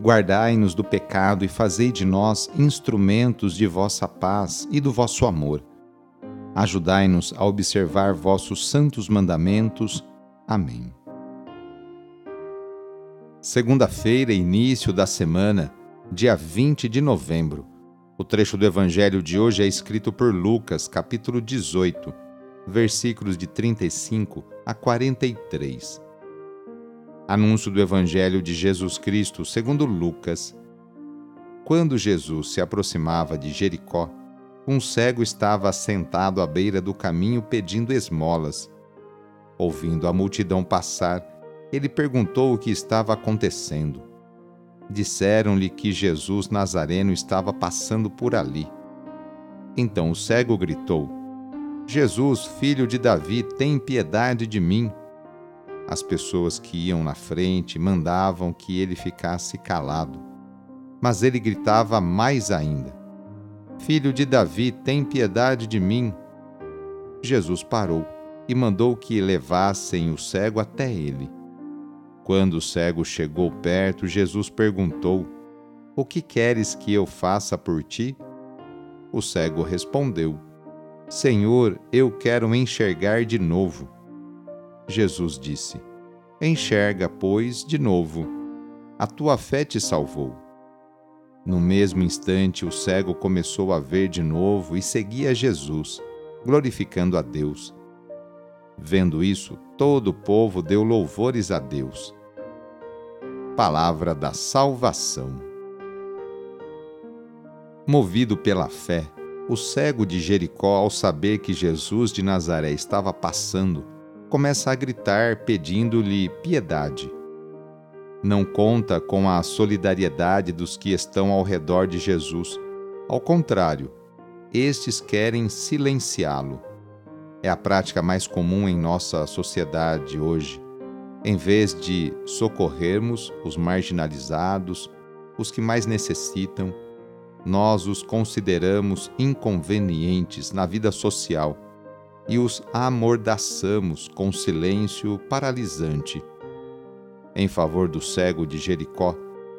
Guardai-nos do pecado e fazei de nós instrumentos de vossa paz e do vosso amor. Ajudai-nos a observar vossos santos mandamentos. Amém. Segunda-feira, início da semana, dia 20 de novembro. O trecho do evangelho de hoje é escrito por Lucas, capítulo 18, versículos de 35 a 43. Anúncio do Evangelho de Jesus Cristo segundo Lucas. Quando Jesus se aproximava de Jericó, um cego estava sentado à beira do caminho pedindo esmolas. Ouvindo a multidão passar, ele perguntou o que estava acontecendo. Disseram-lhe que Jesus Nazareno estava passando por ali. Então o cego gritou: Jesus, filho de Davi, tem piedade de mim. As pessoas que iam na frente mandavam que ele ficasse calado. Mas ele gritava mais ainda: Filho de Davi, tem piedade de mim. Jesus parou e mandou que levassem o cego até ele. Quando o cego chegou perto, Jesus perguntou: O que queres que eu faça por ti? O cego respondeu: Senhor, eu quero enxergar de novo. Jesus disse: Enxerga, pois, de novo. A tua fé te salvou. No mesmo instante, o cego começou a ver de novo e seguia Jesus, glorificando a Deus. Vendo isso, todo o povo deu louvores a Deus. Palavra da Salvação. Movido pela fé, o cego de Jericó, ao saber que Jesus de Nazaré estava passando, começa a gritar pedindo-lhe piedade. Não conta com a solidariedade dos que estão ao redor de Jesus. Ao contrário, estes querem silenciá-lo. É a prática mais comum em nossa sociedade hoje. Em vez de socorrermos os marginalizados, os que mais necessitam, nós os consideramos inconvenientes na vida social e os amordaçamos com silêncio paralisante. Em favor do cego de Jericó,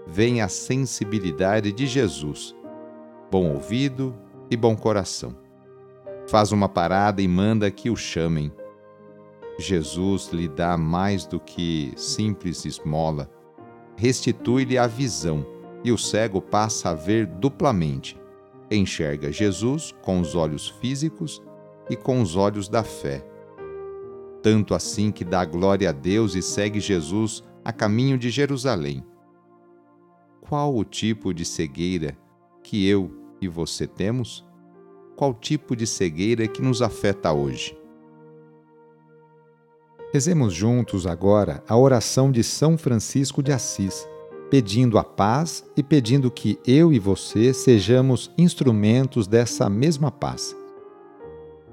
vem a sensibilidade de Jesus, bom ouvido e bom coração. Faz uma parada e manda que o chamem. Jesus lhe dá mais do que simples esmola, restitui-lhe a visão e o cego passa a ver duplamente. Enxerga Jesus com os olhos físicos e com os olhos da fé. Tanto assim que dá glória a Deus e segue Jesus a caminho de Jerusalém. Qual o tipo de cegueira que eu e você temos? Qual tipo de cegueira que nos afeta hoje? Rezemos juntos agora a oração de São Francisco de Assis, pedindo a paz e pedindo que eu e você sejamos instrumentos dessa mesma paz.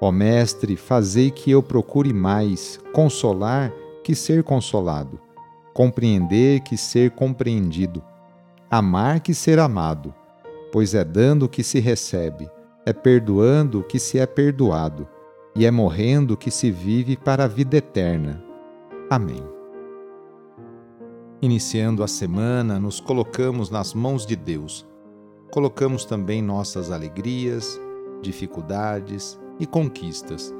Ó Mestre, fazei que eu procure mais consolar que ser consolado, compreender que ser compreendido, amar que ser amado, pois é dando que se recebe, é perdoando que se é perdoado, e é morrendo que se vive para a vida eterna. Amém. Iniciando a semana, nos colocamos nas mãos de Deus. Colocamos também nossas alegrias, dificuldades e conquistas.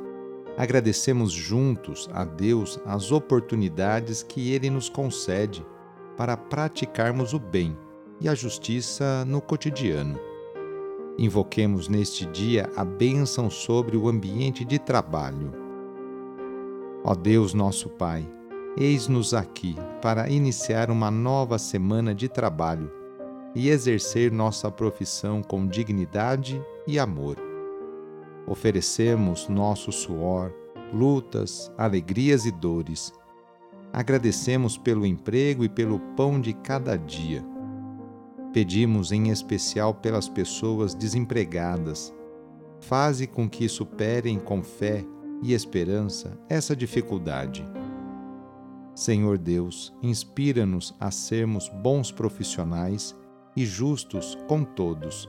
Agradecemos juntos a Deus as oportunidades que Ele nos concede para praticarmos o bem e a justiça no cotidiano. Invoquemos neste dia a bênção sobre o ambiente de trabalho. Ó Deus, nosso Pai, eis-nos aqui para iniciar uma nova semana de trabalho e exercer nossa profissão com dignidade e amor. Oferecemos nosso suor, lutas, alegrias e dores. Agradecemos pelo emprego e pelo pão de cada dia Pedimos em especial pelas pessoas desempregadas. Faze com que superem com fé e esperança essa dificuldade. Senhor Deus, inspira-nos a sermos bons profissionais e justos com todos.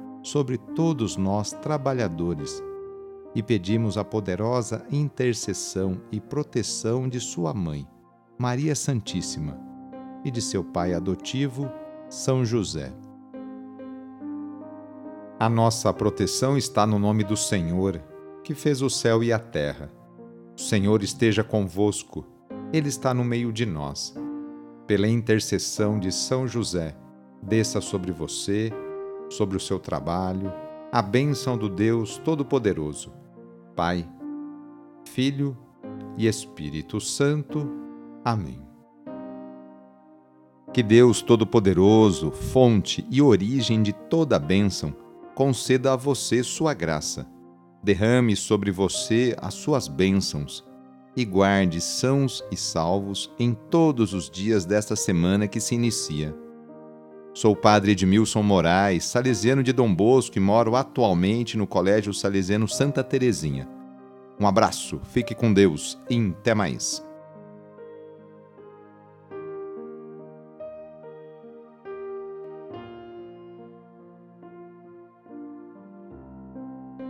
sobre todos nós trabalhadores e pedimos a poderosa intercessão e proteção de Sua mãe, Maria Santíssima, e de seu pai adotivo, São José. A nossa proteção está no nome do Senhor, que fez o céu e a terra. O Senhor esteja convosco, Ele está no meio de nós. Pela intercessão de São José, desça sobre você, sobre o seu trabalho, a bênção do Deus Todo-Poderoso, Pai, Filho e Espírito Santo. Amém. Que Deus Todo-Poderoso, fonte e origem de toda a bênção, conceda a você sua graça. Derrame sobre você as suas bênçãos e guarde sãos e salvos em todos os dias desta semana que se inicia. Sou padre Edmilson Moraes, salesiano de Dom Bosco e moro atualmente no Colégio Salesiano Santa Terezinha. Um abraço, fique com Deus e até mais.